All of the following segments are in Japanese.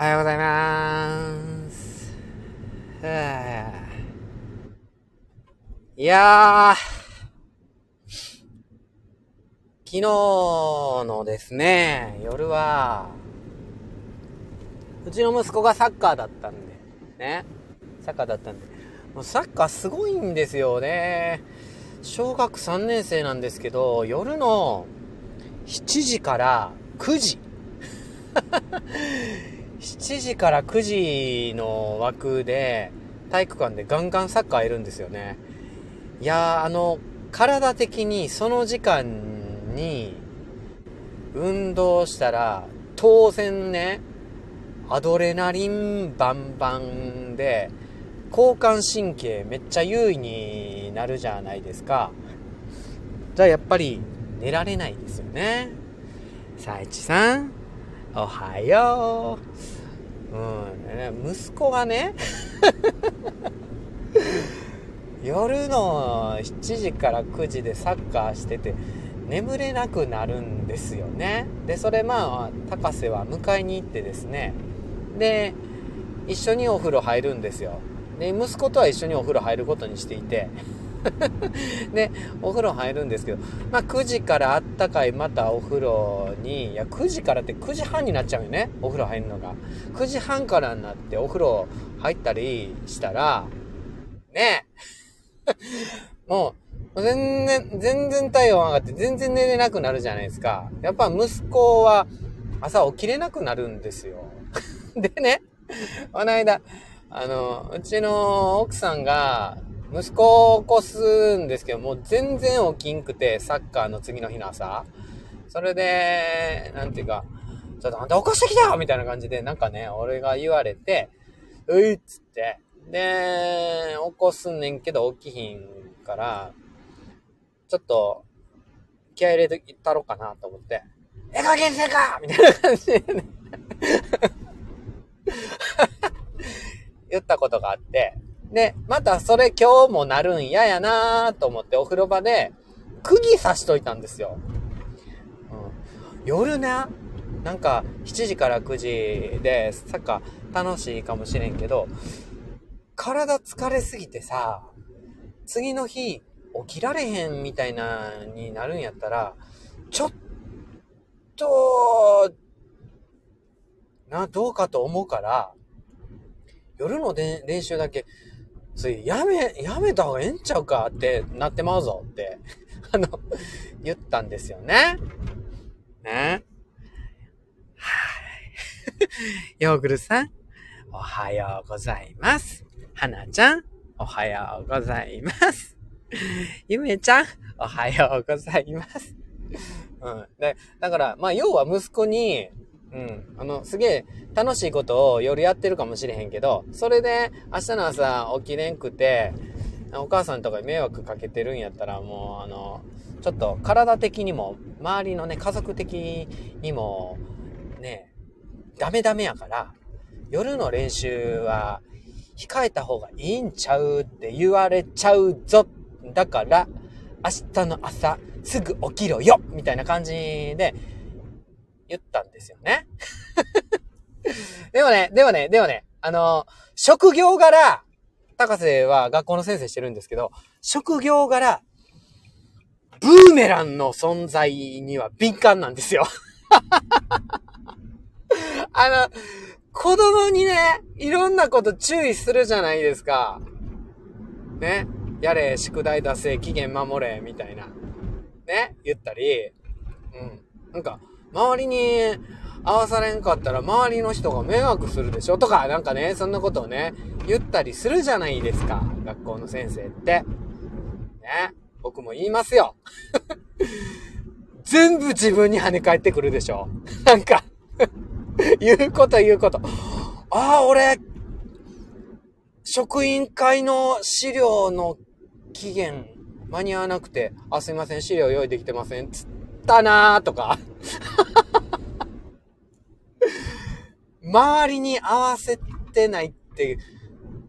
おはようございます。いやー、昨日のですね、夜は、うちの息子がサッカーだったんで、ね、サッカーだったんで、もうサッカーすごいんですよね。小学3年生なんですけど、夜の7時から9時。7時から9時の枠で体育館でガンガンサッカーいるんですよね。いやー、あの、体的にその時間に運動したら当然ね、アドレナリンバンバンで交感神経めっちゃ優位になるじゃないですか。じゃあやっぱり寝られないですよね。さいちさん、おはよう。うん、息子がね、夜の7時から9時でサッカーしてて、眠れなくなるんですよね。で、それまあ、高瀬は迎えに行ってですね、で、一緒にお風呂入るんですよ。で、息子とは一緒にお風呂入ることにしていて、で、お風呂入るんですけど、まあ9時からあったかいまたお風呂に、いや9時からって9時半になっちゃうよね、お風呂入るのが。9時半からになってお風呂入ったりしたら、ねえ、もう、全然、全然体温上がって全然寝れなくなるじゃないですか。やっぱ息子は朝起きれなくなるんですよ。でね、この間、あの、うちの奥さんが、息子を起こすんですけど、もう全然起きんくて、サッカーの次の日の朝。それで、なんていうか、ちょっとあんた起こしてきたよみたいな感じで、なんかね、俺が言われて、ういっつって、で、起こすんねんけど起きひんから、ちょっと、気合入れていったろうかなと思って、ええ加減せかみたいな感じでね。言ったことがあって、で、またそれ今日もなるん嫌やなと思ってお風呂場で釘刺しといたんですよ。うん、夜な、なんか7時から9時でサッカー楽しいかもしれんけど、体疲れすぎてさ、次の日起きられへんみたいなになるんやったら、ちょっと、な、どうかと思うから、夜の練習だけ、つい、やめ、やめた方がええんちゃうかってなってまうぞって、あの、言ったんですよね。ね。はい。ヨーグルさん、おはようございます。はなちゃん、おはようございます。ゆめちゃん、おはようございます。うん。で、だから、まあ、要は息子に、うん。あの、すげえ楽しいことを夜やってるかもしれへんけど、それで明日の朝起きれんくて、お母さんとかに迷惑かけてるんやったら、もう、あの、ちょっと体的にも、周りのね、家族的にも、ね、ダメダメやから、夜の練習は控えた方がいいんちゃうって言われちゃうぞ。だから、明日の朝、すぐ起きろよみたいな感じで言ったんですよね。でもね、でもね、でもね、あの、職業柄、高瀬は学校の先生してるんですけど、職業柄、ブーメランの存在には敏感なんですよ。あの、子供にね、いろんなこと注意するじゃないですか。ね。やれ、宿題出せ、期限守れ、みたいな。ね。言ったり。うん。なんか、周りに合わされんかったら周りの人が迷惑するでしょとか、なんかね、そんなことをね、言ったりするじゃないですか。学校の先生って。ね。僕も言いますよ。全部自分に跳ね返ってくるでしょなんか 言うこと言うこと。ああ、俺、職員会の資料の期限間に合わなくて、あ、すいません、資料用意できてません。つってたなーとか。周りに合わせてないって、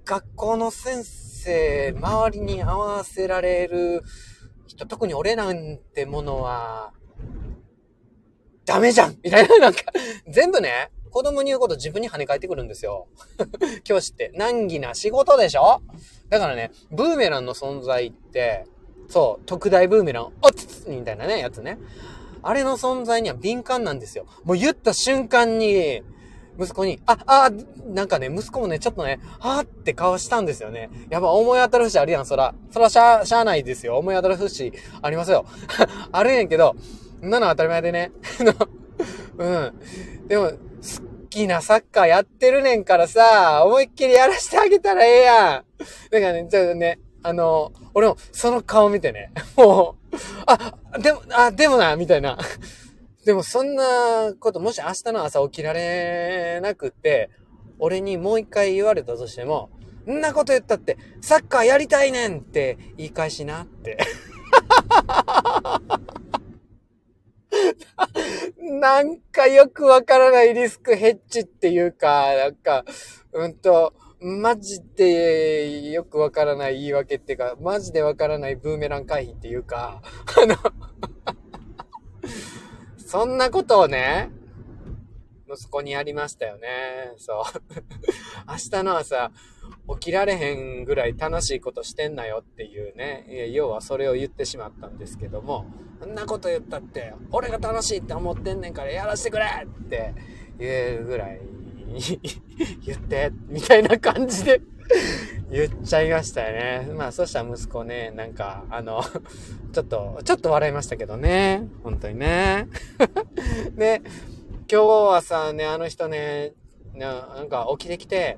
学校の先生、周りに合わせられる人、特に俺なんてものは、ダメじゃんみたいな、なんか、全部ね、子供に言うこと自分に跳ね返ってくるんですよ。教師って。難儀な仕事でしょ？だからね、ブーメランの存在って、そう、特大ブーメラン、おっつみたいなね、やつね。あれの存在には敏感なんですよ。もう言った瞬間に、息子に、あ、あ、なんかね、息子もね、ちょっとね、はーって顔したんですよね。やっぱ思い当たる節あるやん、そら。そらしゃ、しゃあないですよ。思い当たる節ありますよ。あるんけど、んなの当たり前でね。うん。でも、好きなサッカーやってるねんからさ、思いっきりやらしてあげたらええやん。だからね、ちょっとね、あの、俺もその顔見てね、もう、あ、でも、あ、でもな、みたいな。でもそんなこと、もし明日の朝起きられなくって、俺にもう一回言われたとしても、んなこと言ったって、サッカーやりたいねんって言い返しなって。なんかよくわからないリスクヘッジっていうか、なんか、うんと、マジでよくわからない言い訳っていうか、マジでわからないブーメラン回避っていうか、あのそんなことをね、息子にやりましたよね。そう。明日の朝、起きられへんぐらい楽しいことしてんなよっていうね。要はそれを言ってしまったんですけども、そんなこと言ったって、俺が楽しいって思ってんねんからやらせてくれって言えるぐらい言って、みたいな感じで言っちゃいましたよね。まあ、そしたら息子ね、なんか、あの、ちょっと、ちょっと笑いましたけどね。本当にね。で、今日はさ、ね、あの人ね、なんか起きてきて、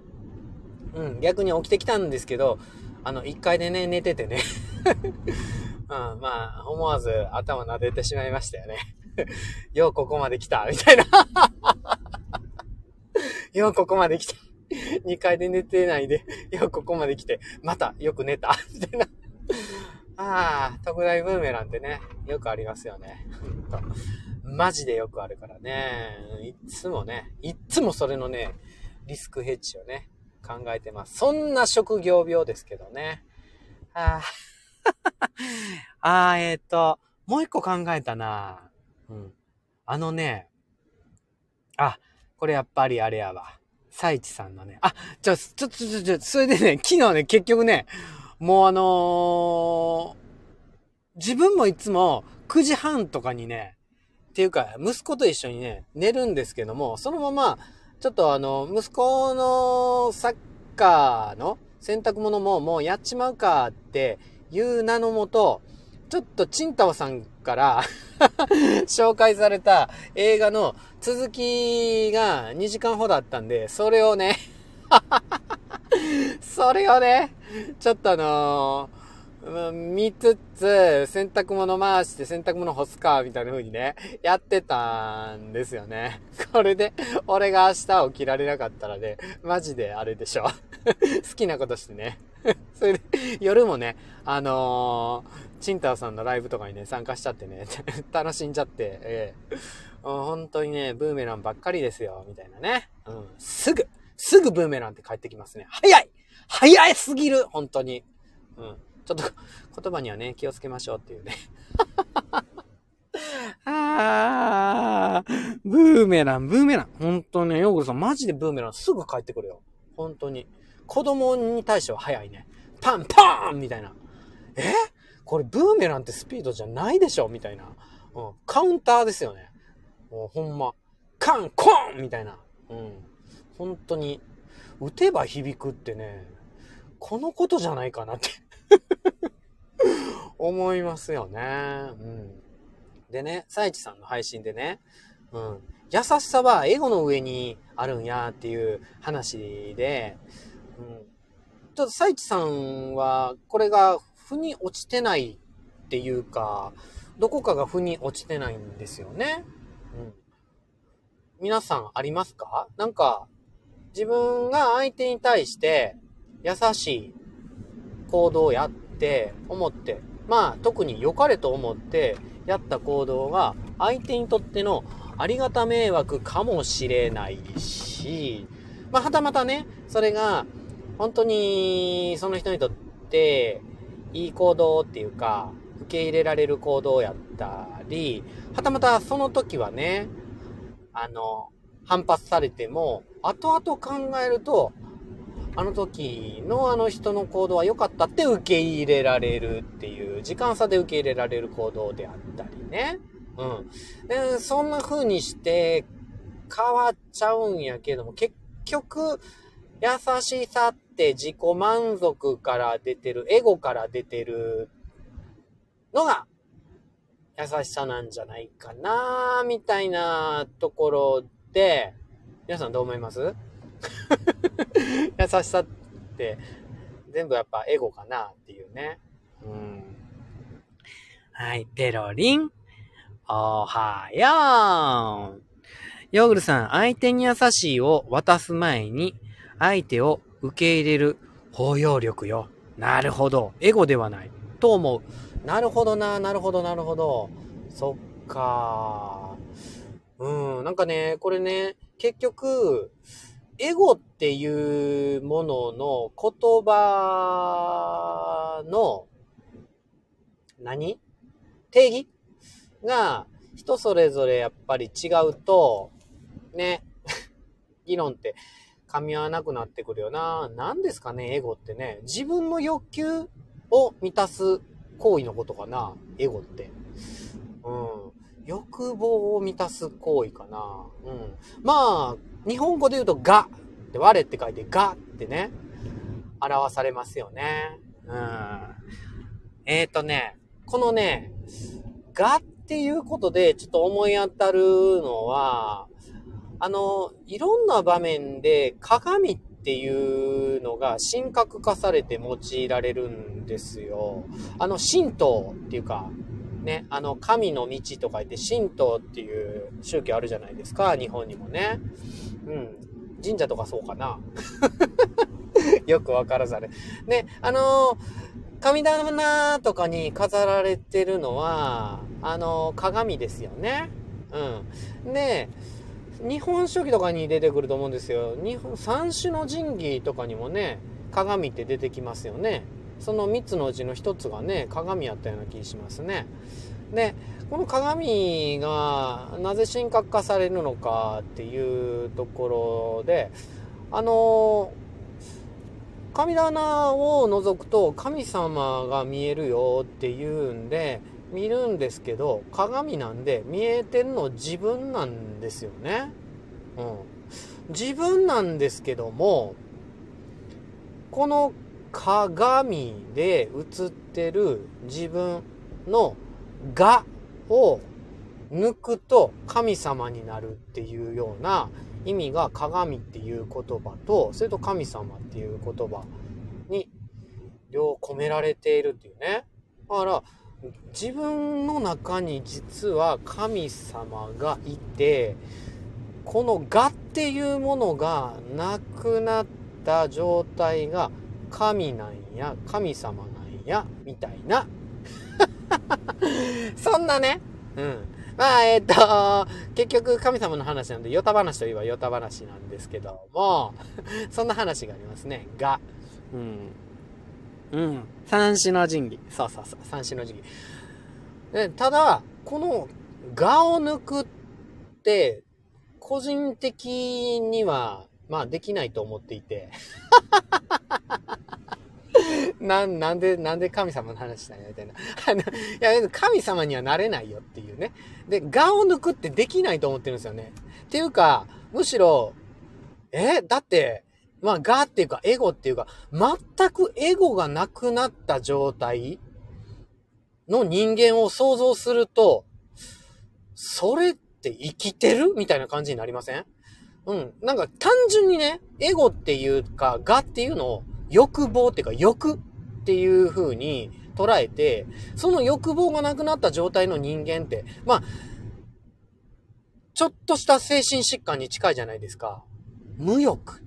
うん、逆に起きてきたんですけど、あの、1階でね、寝ててね。うん、まあ、思わず頭撫でてしまいましたよね。ようここまで来た、みたいな。ようここまで来た。2階で寝てないで、ようここまで来て、またよく寝た。みたいな。ああ、特大ブーメランってね、よくありますよね。マジでよくあるからね。いつもね、いつもそれのね、リスクヘッジをね、考えてます。そんな職業病ですけどね。ああ。えっ、ー、と、もう一個考えたな。うん。あのね、あ、これやっぱりあれやわ。サイチさんのね。あ、ちょ、ちょ、ちょ、ちょ、ちょ、それでね、昨日ね、結局ね、もうあのー、自分もいつも9時半とかにね、っていうか、息子と一緒にね、寝るんですけども、そのまま、ちょっとあの、息子のサッカーの洗濯物ももうやっちまうかっていう名のもと、ちょっとチンタオさんから 紹介された映画の続きが2時間ほどあったんで、それをね それをね、ちょっとあのー、見つつ、洗濯物回して洗濯物干すか、みたいな風にね、やってたんですよね。これで、俺が明日起きられなかったらね、マジであれでしょ。好きなことしてね。それで、夜もね、あのー、チンターさんのライブとかにね、参加しちゃってね、楽しんじゃって、ええー、本当にね、ブーメランばっかりですよ、みたいなね。うん、すぐ、すぐブーメランって帰ってきますね。早い早いすぎる本当に。うん。ちょっと、言葉にはね、気をつけましょうっていうね。あー、ブーメラン、ブーメラン。本当ね、ヨーグルさん、マジでブーメランすぐ帰ってくるよ。本当に。子供に対しては早いね。パンパーンみたいな。え？これブーメランってスピードじゃないでしょみたいな。うん。カウンターですよね。もうほんま。カンコンみたいな。うん。本当に。打てば響くってね、このことじゃないかなって 思いますよね。うん。でね、サイチさんの配信でね、うん。優しさはエゴの上にあるんやっていう話で、うん。ちょっとサイチさんは、これが腑に落ちてないっていうか、どこかが腑に落ちてないんですよね。うん。皆さんありますか？なんか、自分が相手に対して優しい行動をやって思って、まあ特に良かれと思ってやった行動が相手にとってのありがた迷惑かもしれないし、まあはたまたね、それが本当にその人にとっていい行動っていうか、受け入れられる行動やったり、はたまたその時はね、あの、反発されても、後々考えると、あの時のあの人の行動は良かったって受け入れられるっていう、時間差で受け入れられる行動であったりね。うん。でそんな風にして変わっちゃうんやけども、結局、優しさって自己満足から出てる、エゴから出てるのが優しさなんじゃないかなみたいなところで、皆さんどう思います？優しさって全部やっぱエゴかなっていうね。うん。はい、ペロリン。おはよう。ヨーグルさん、相手に優しいを渡す前に、相手を受け入れる包容力よ。なるほど。エゴではない。と思う。なるほどな、なるほど、なるほど。そっか。うん、なんかね、これね、結局、エゴっていうものの言葉の、何？定義？が人それぞれやっぱり違うと、ね、議論って噛み合わなくなってくるよな。何ですかね、エゴってね。自分の欲求を満たす行為のことかな、エゴって。うん。欲望を満たす行為かな。うん。まあ、日本語で言うと、が。で、我って書いて、がってね、表されますよね。うん。えっ、ー、とね、このね、がっていうことでちょっと思い当たるのは、あの、いろんな場面で鏡っていうのが神格化されて用いられるんですよ。あの、神道っていうか、ね、あの、神の道とか言って神道っていう宗教あるじゃないですか、日本にもね。うん。神社とかそうかな。よくわからざる。ね、あの神棚とかに飾られてるのは、あの鏡ですよね。うん。で、日本書紀とかに出てくると思うんですよ。日本、三種の神器とかにもね、鏡って出てきますよね。その3つのうちの1つがね、鏡やったような気しますね。で、この鏡がなぜ神格化されるのかっていうところで、あの、神棚を覗くと神様が見えるよっていうんで、見るんですけど、鏡なんで見えてるの自分なんですよね。うん。自分なんですけども、この鏡で映ってる自分のがを抜くと神様になるっていうような意味が鏡っていう言葉と、それと神様っていう言葉に両込められているっていうね。だから、自分の中に実は神様がいて、この我っていうものがなくなった状態が神なんや、神様なんや、みたいな。そんなね、うん。まあ、えっ、と、結局神様の話なんで、ヨタ話といえばヨタ話なんですけども、そんな話がありますね。が、うん。うん。三種の神器。そうそうそう。三種の神器。でただ、この、がを抜くって、個人的には、まあ、できないと思っていて。な、なんで、なんで神様の話したんや、みたいな。いや、神様にはなれないよっていうね。で、がを抜くってできないと思ってるんですよね。っていうか、むしろ、え、だって、まあ、がっていうか、エゴっていうか、全くエゴがなくなった状態の人間を想像すると、それって生きてる？みたいな感じになりません？うん。なんか単純にね、エゴっていうか、がっていうのを欲望っていうか欲っていう風に捉えて、その欲望がなくなった状態の人間って、まあ、ちょっとした精神疾患に近いじゃないですか。無欲。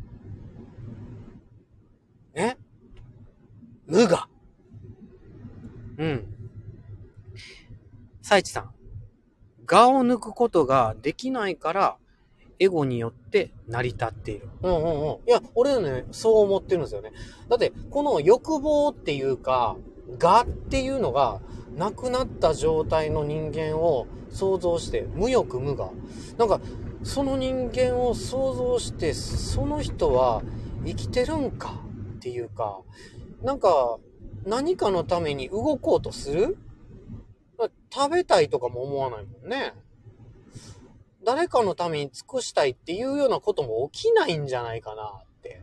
ね無我。うん。サイチさん。我を抜くことができないから、エゴによって成り立っている。うんうんうん。いや、俺はね、そう思ってるんですよね。だって、この欲望っていうか、我っていうのが、なくなった状態の人間を想像して、無欲無我。なんか、その人間を想像して、その人は生きてるんか？っていうか、なんか、何かのために動こうとする？食べたいとかも思わないもんね。誰かのために尽くしたいっていうようなことも起きないんじゃないかなって。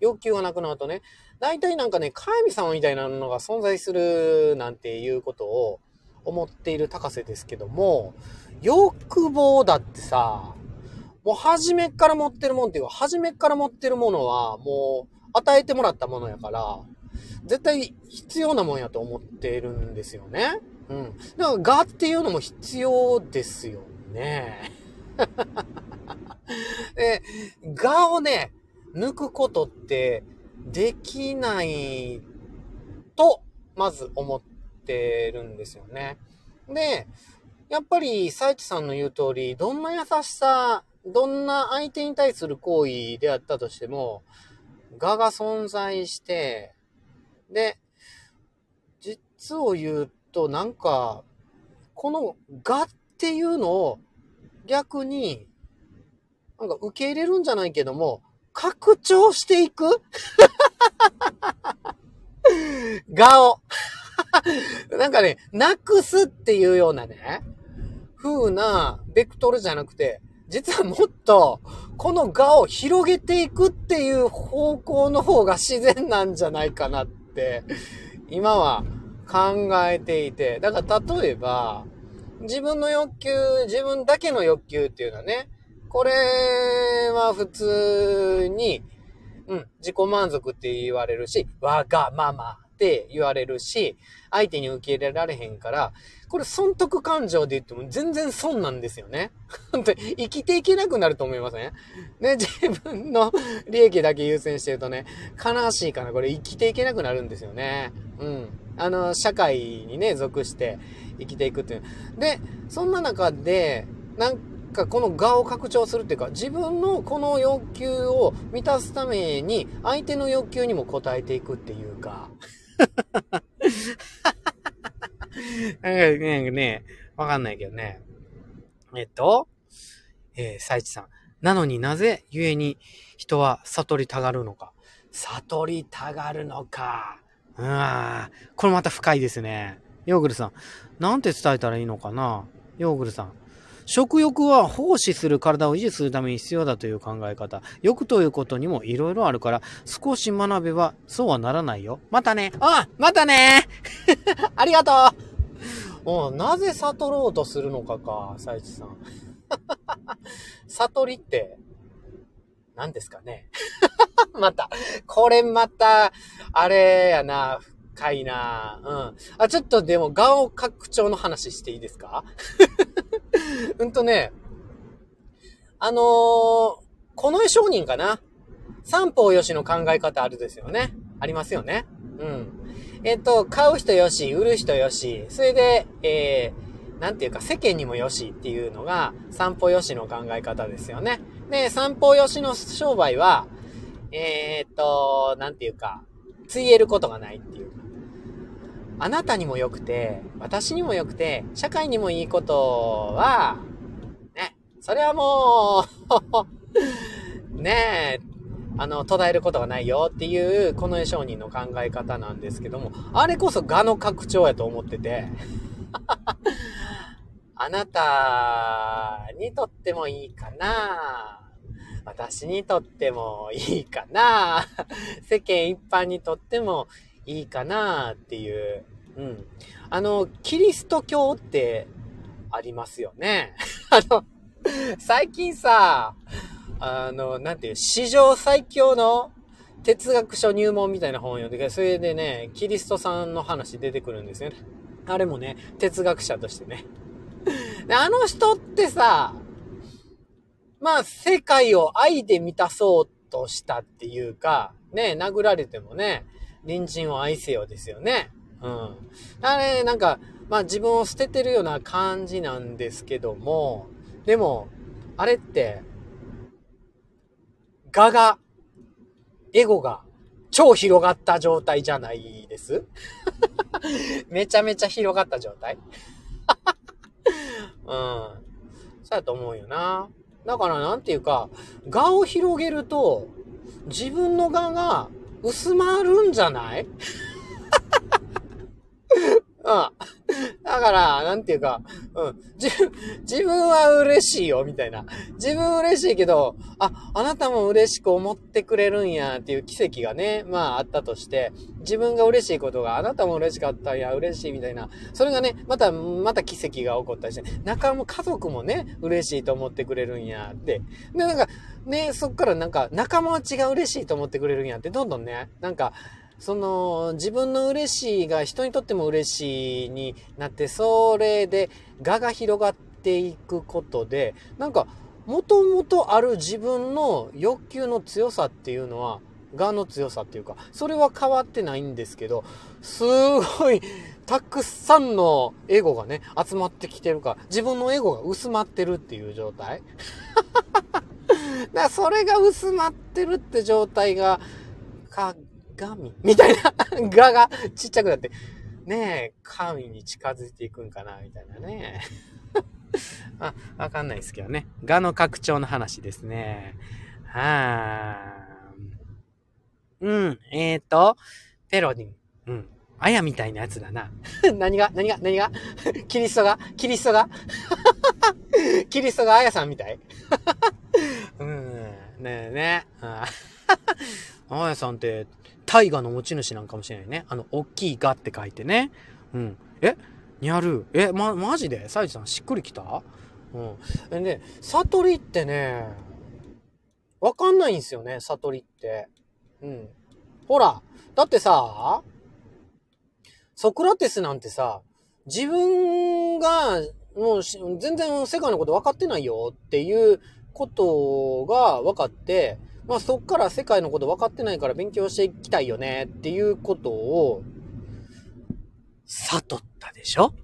欲求がなくなるとね。大体なんかね、神様みたいなのが存在するなんていうことを思っている高瀬ですけども、欲望だってさ、もう初めっから持ってるもんっていうか、初めっから持ってるものはもう与えてもらったものやから、絶対必要なもんやと思ってるんですよね。うん。だから、がっていうのも必要ですよね。で、がをね、抜くことってできないと、まず思ってるんですよね。で、やっぱり、サイチさんの言う通り、どんな優しさ、どんな相手に対する行為であったとしても、我が存在して、で、実を言うと、なんか、この我っていうのを逆に、なんか受け入れるんじゃないけども、拡張していく？我を。なんかね、なくすっていうようなね、風なベクトルじゃなくて、実はもっと、この我を広げていくっていう方向の方が自然なんじゃないかなって、今は考えていて。だから例えば、自分の欲求、自分だけの欲求っていうのはね、これは普通に、うん、自己満足って言われるし、わがままって言われるし、相手に受け入れられへんから、これ損得感情で言っても全然損なんですよね。本当に生きていけなくなると思いません？ね、自分の利益だけ優先してるとね、悲しいかな。これ生きていけなくなるんですよね。うん。あの、社会にね、属して生きていくっていう。で、そんな中で、なんかこの我を拡張するっていうか、自分のこの欲求を満たすために、相手の欲求にも応えていくっていうか。なんかね、わかんないけどね。えっと、えー、サイチさん。なのになぜ、故に人は悟りたがるのか？悟りたがるのか。うん。これまた深いですね。ヨーグルさん。なんて伝えたらいいのかな？ヨーグルさん。食欲は奉仕する体を維持するために必要だという考え方。欲ということにも色々あるから、少し学べばそうはならないよ。またね。あまたね ありがとううんなぜ悟ろうとするのかか、サイチさん。悟りって、何ですかね また、これまた、あれやな、深いなうん。あ、ちょっとでも、顔拡張の話していいですか？うんとね、あのー、この絵商人かな三方よしの考え方あるですよね。ありますよね。うん。えっ、と、買う人よし、売る人よし、それで、えー、なんていうか世間にもよしっていうのが三方よしの考え方ですよね。で、三方よしの商売は、えーっ、と、なんていうか、ついえることがないっていう、あなたにも良くて、私にも良くて、社会にもいいことは、ね、それはもう ねえ、あの、途絶えることがないよっていう、この絵商人の考え方なんですけども、あれこそ画の拡張やと思ってて、あなたにとってもいいかな私にとってもいいかな世間一般にとってもいいかなっていう。うん。あの、キリスト教ってありますよね。あの、最近さ、あの、なんていう、史上最強の哲学書入門みたいな本を読んで、それでね、キリストさんの話出てくるんですよね。あれもね、哲学者としてね。あの人ってさ、まあ、世界を愛で満たそうとしたっていうか、ね、殴られてもね、隣人を愛せよですよね。うん。あれ、なんか、まあ自分を捨ててるような感じなんですけども、でも、あれって、我が、エゴが超広がった状態じゃないです？めちゃめちゃ広がった状態？うん。そうやと思うよな。だからなんていうか、画を広げると、自分の画が薄まるんじゃない？うん。だから、なんていうか、うん。自分、自分は嬉しいよ、みたいな。自分嬉しいけど、あ、あなたも嬉しく思ってくれるんや、っていう奇跡がね、まああったとして、自分が嬉しいことがあなたも嬉しかったんや、嬉しいみたいな。それがね、また、また奇跡が起こったりして、仲も家族もね、嬉しいと思ってくれるんや、って。で、なんか、ね、そっからなんか、仲間内が嬉しいと思ってくれるんやって、どんどんね、なんか、その、自分の嬉しいが人にとっても嬉しいになって、それで、我が広がっていくことで、なんか、もともとある自分の欲求の強さっていうのは、我の強さっていうか、それは変わってないんですけど、すごい、たくさんのエゴがね、集まってきてるから、自分のエゴが薄まってるっていう状態。だからそれが薄まってるって状態が、か、神みたいな、ガがちっちゃくなって、ねえ、神に近づいていくんかなみたいなね。あ、わかんないですけどね。ガの拡張の話ですね。はー。うん、えーと、ペロディン。うん。あやみたいなやつだな。何が何が何が？キリストが？キリストが？キリストがあやさんみたい？うん。ねえね。あやさんって、大河の持ち主なんかもしれないね。あの、大きいがって書いてね。うん。え？にゃる？え、ま、マジで？サイジさんしっくりきた？うん。で、悟りってね、わかんないんですよね、悟りって。うん。ほら、だってさ、ソクラテスなんてさ、自分が、もう全然世界のこと分かってないよっていうことが分かって、まあそっから世界のこと分かってないから勉強していきたいよねっていうことを、悟ったでしょ？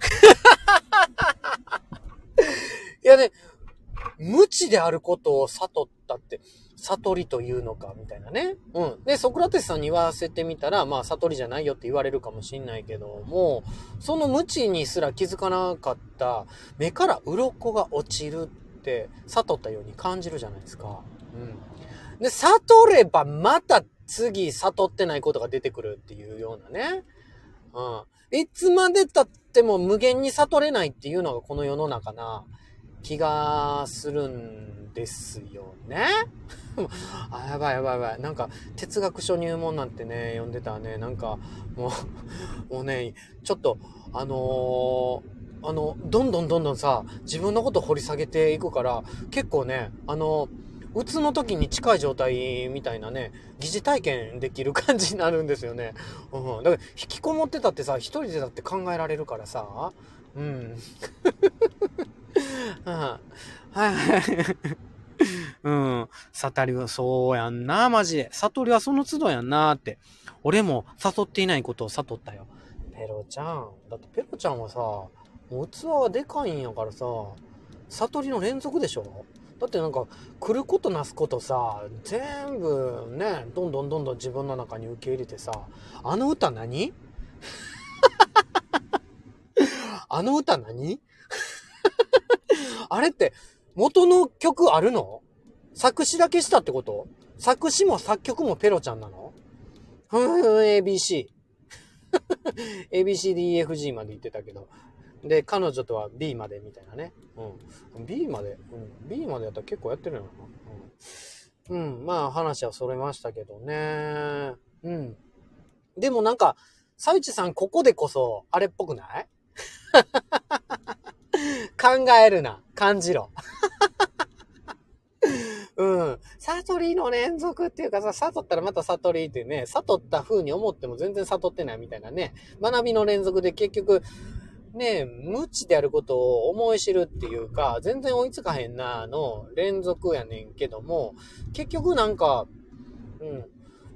いやね、無知であることを悟ったって、悟りというのか、みたいなね。うん。で、ソクラテスさんに言わせてみたら、まあ、悟りじゃないよって言われるかもしんないけども、その無知にすら気づかなかった目から鱗が落ちるって、悟ったように感じるじゃないですか。うん。で、悟ればまた次悟ってないことが出てくるっていうようなね。うん。いつまで経っても無限に悟れないっていうのがこの世の中な気がするんですよね。あ、やばいやばいやばい。なんか、哲学書入門なんてね、読んでたらね、なんか、もう、もうね、ちょっと、あのー、あの、どんどんどんどんさ、自分のこと掘り下げていくから、結構ね、あのうつの時に近い状態みたいなね、疑似体験できる感じになるんですよね。うん。だから、引きこもってたってさ、一人でだって考えられるからさ、うん。はいはい。うん。悟りはそうやんな、マジで。悟りはその都度やんなって。俺も悟っていないことを悟ったよ。ペロちゃん。だってペロちゃんはさ、器がでかいんやからさ、悟りの連続でしょ？だってなんか、来ることなすことさ、全部ね、どんどんどんどん自分の中に受け入れてさ、あの歌何？あの歌何？あれって、元の曲あるの？作詞だけしたってこと？作詞も作曲もペロちゃんなの？ふんふん ABC。ABCDEFG まで言ってたけど。で、彼女とは B までみたいなね。うん。B まで、うん。B までやったら結構やってるよな。うん。うん。まあ話はそれましたけどね。うん。でもなんか、サウチさんここでこそ、あれっぽくない？考えるな。感じろ。うん。悟りの連続っていうかさ、悟ったらまた悟りってね、悟った風に思っても全然悟ってないみたいなね、学びの連続で結局、ね、無知であることを思い知るっていうか、全然追いつかへんな、の連続やねんけども、結局なんか、うん、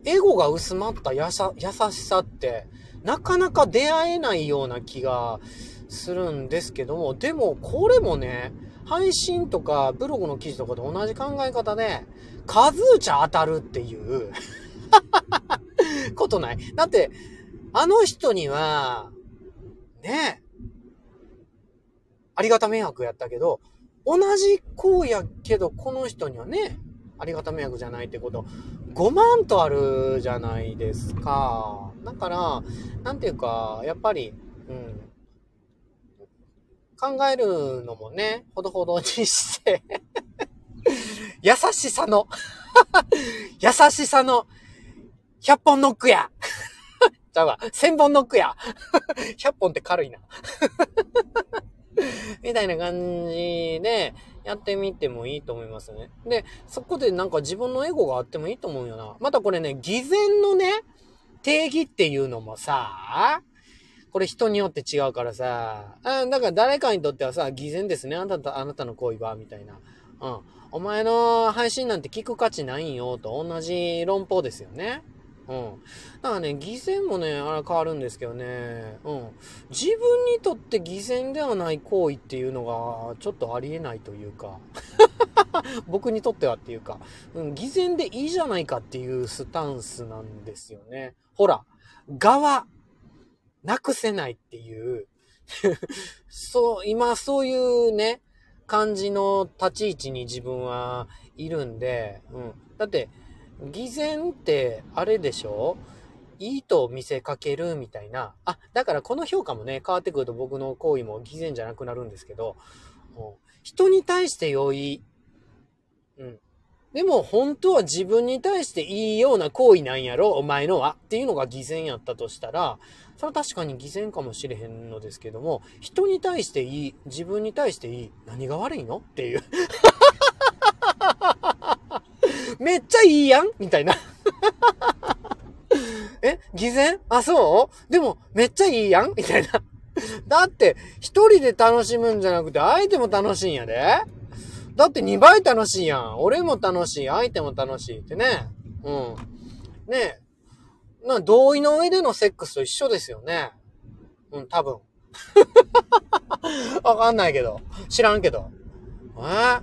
エゴが薄まった優しさって、なかなか出会えないような気がするんですけども、でもこれもね、配信とかブログの記事とかと同じ考え方で、数打ち当たるっていう ことない。だって、あの人には、ね、ありがた迷惑やったけど、同じ行為やけど、この人にはね、ありがた迷惑じゃないってこと、5万とあるじゃないですか。だから、なんていうか、やっぱり、うん。考えるのもね、ほどほどにして優しさの優しさの、100本ノックや ちゃうわ、1000本ノックや 100本って軽いな みたいな感じで、やってみてもいいと思いますね。で、そこでなんか自分のエゴがあってもいいと思うよな。またこれね、偽善のね、定義っていうのもさ、これ人によって違うからさ、あだから誰かにとってはさ、偽善ですね。あなた、あなたの行為は、みたいな。うん。お前の配信なんて聞く価値ないんよ、と同じ論法ですよね。うん。だからね、偽善もね、あれ変わるんですけどね、うん。自分にとって偽善ではない行為っていうのが、ちょっとありえないというか、僕にとってはっていうか、うん、偽善でいいじゃないかっていうスタンスなんですよね。ほら、側、なくせないっていう そう、今そういうね、感じの立ち位置に自分はいるんで、うん。だって、偽善ってあれでしょ？いいと見せかけるみたいな。あ、だからこの評価もね、変わってくると僕の行為も偽善じゃなくなるんですけど、人に対して良い。うん。でも本当は自分に対していいような行為なんやろ、お前のは。っていうのが偽善やったとしたら、それは確かに偽善かもしれへんのですけども、人に対していい、自分に対していい、何が悪いの？っていう。めっちゃいいやんみたいな。え偽善？あ、そう？でも、めっちゃいいやんみたいな。だって、一人で楽しむんじゃなくて、相手も楽しいんやで。だって2倍楽しいやん。俺も楽しい、相手も楽しいってね。うん。ねえ。な、同意の上でのセックスと一緒ですよね。うん、多分。わかんないけど。知らんけど。え？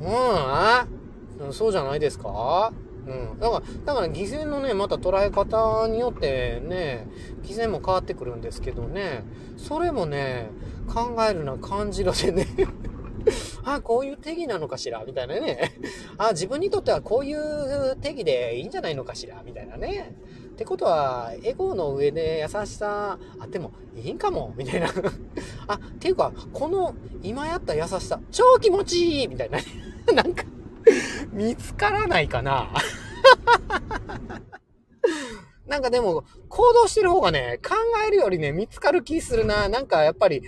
うん、え？そうじゃないですか？うん。だから、だから偽善のね、また捉え方によってね、偽善も変わってくるんですけどね、それもね、考えるな、感じろでね あ、こういう定義なのかしら？みたいなね。あ、自分にとってはこういう定義でいいんじゃないのかしら？みたいなね。ってことは、エゴの上で優しさあってもいいんかもみたいな。あ、っていうか、この今やった優しさ、超気持ちいいみたいなね。なんか 見つからないかな なんかでも、行動してる方がね、考えるよりね、見つかる気するな。なんかやっぱり、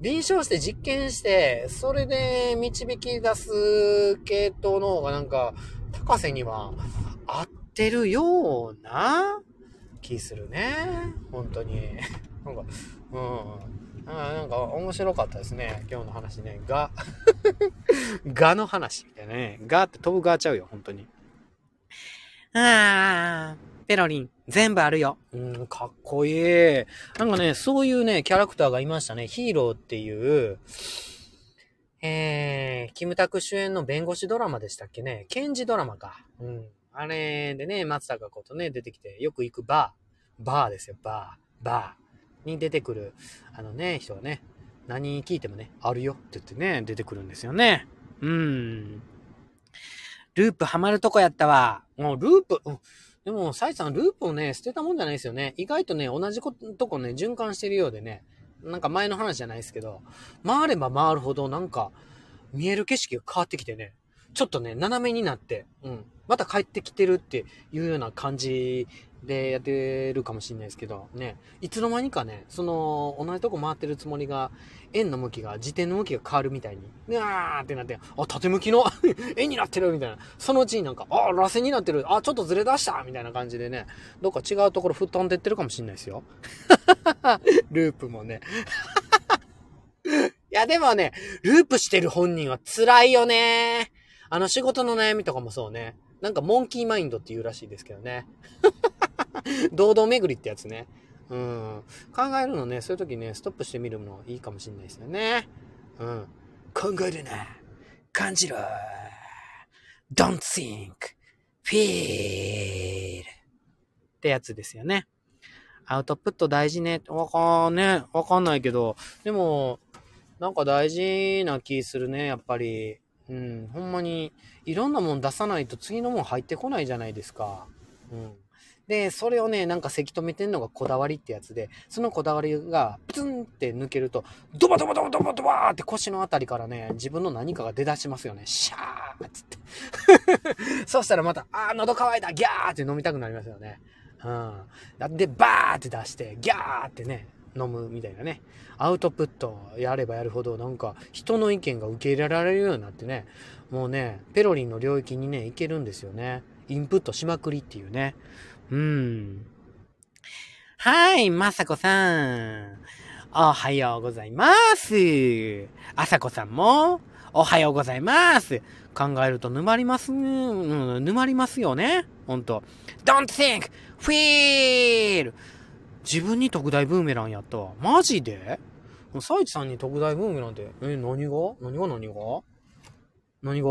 臨床して実験して、それで導き出す系統の方がなんか、高瀬には合ってるような気するね。本当に。なんか、うん。あなんか面白かったですね。今日の話ね。が、がの話みたいなね。がって飛ぶがちゃうよ、本当に。あー、ペロリン、全部あるよ。うん、かっこいい。なんかね、そういうね、キャラクターがいましたね。ヒーローっていう、えー、キムタク主演の弁護士ドラマでしたっけね。検事ドラマか。うん。あれでね、松坂子とね、出てきて、よく行くバー。バーですよ、バー。バー。に出てくる、あのね、人がね、何聞いてもね、あるよって言ってね、出てくるんですよね。うん。ループハマるとこやったわ。もうループ、うん、でも、サイさん、ループをね、捨てたもんじゃないですよね。意外とね、同じとこね、循環してるようでね、なんか前の話じゃないですけど、回れば回るほどなんか、見える景色が変わってきてね、ちょっとね、斜めになって、うん、また帰ってきてるっていうような感じでやってるかもしれないですけど、ね、いつの間にかね、その、同じとこ回ってるつもりが、円の向きが、自転の向きが変わるみたいに、うわーってなって、あ、縦向きの 円になってるみたいな。そのうちになんか、あ、螺旋になってる。あ、ちょっとずれ出したみたいな感じでね、どっか違うところ吹っ飛んでってるかもしれないですよ。ループもね。いや、でもね、ループしてる本人は辛いよね。あの仕事の悩みとかもそうね。なんかモンキーマインドって言うらしいですけどね。堂々巡りってやつね。うん。考えるのね、そういう時ね、ストップしてみるのいいかもしれないですよね。うん。考えるな。感じろ。don't think, feel. ってやつですよね。アウトプット大事ね。わかんね。わかんないけど。でも、なんか大事な気するね、やっぱり。うん、ほんまに、いろんなもん出さないと次のもん入ってこないじゃないですか。うん。で、それをね、なんかせき止めてんのがこだわりってやつで、そのこだわりがプツンって抜けると、ドバドバドバドバドバーって腰のあたりからね、自分の何かが出だしますよね。シャーっつって。そしたらまた、あー、喉乾いたギャーって飲みたくなりますよね。うん。で、バーって出して、ギャーってね、飲むみたいなね。アウトプットやればやるほど、なんか人の意見が受け入れられるようになってね、もうね、ペロリンの領域にね、いけるんですよね。インプットしまくりっていうね。うん。はい、まさこさん。おはようございます。あさこさんも、おはようございます。考えると沼ります、うん、沼りますよね。ほんと。don't think, feel! 自分に特大ブーメランやったわ。マジで？サイチさんに特大ブーメランって、え、何が？何が何が？何が？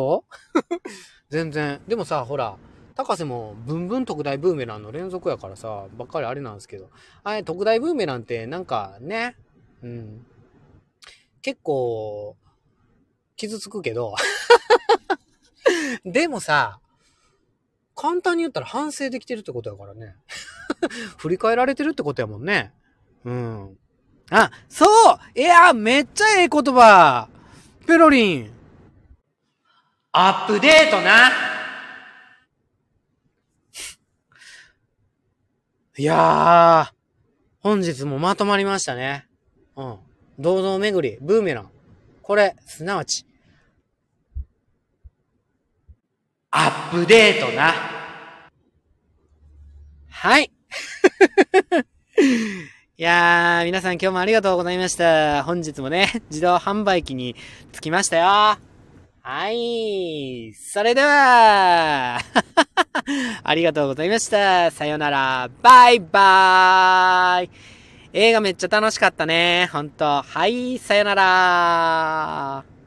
全然。でもさ、ほら、高瀬もブンブン特大ブーメランの連続やからさ、ばっかりあれなんですけど。あれ、特大ブーメランってなんかね、うん。結構、傷つくけど。でもさ、簡単に言ったら反省できてるってことやからね。振り返られてるってことやもんね。うん。あ、そういや、めっちゃええ言葉ペロリンアップデートないやー、本日もまとまりましたね。うん。堂々巡り、ブーメラン。これ、すなわち、アップデートな。はい。いやー、皆さん今日もありがとうございました。本日もね、自動販売機に着きましたよ。はい。それでは、ありがとうございました。さよなら。バイバーイ。映画めっちゃ楽しかったね。ほんと。はい、さよなら。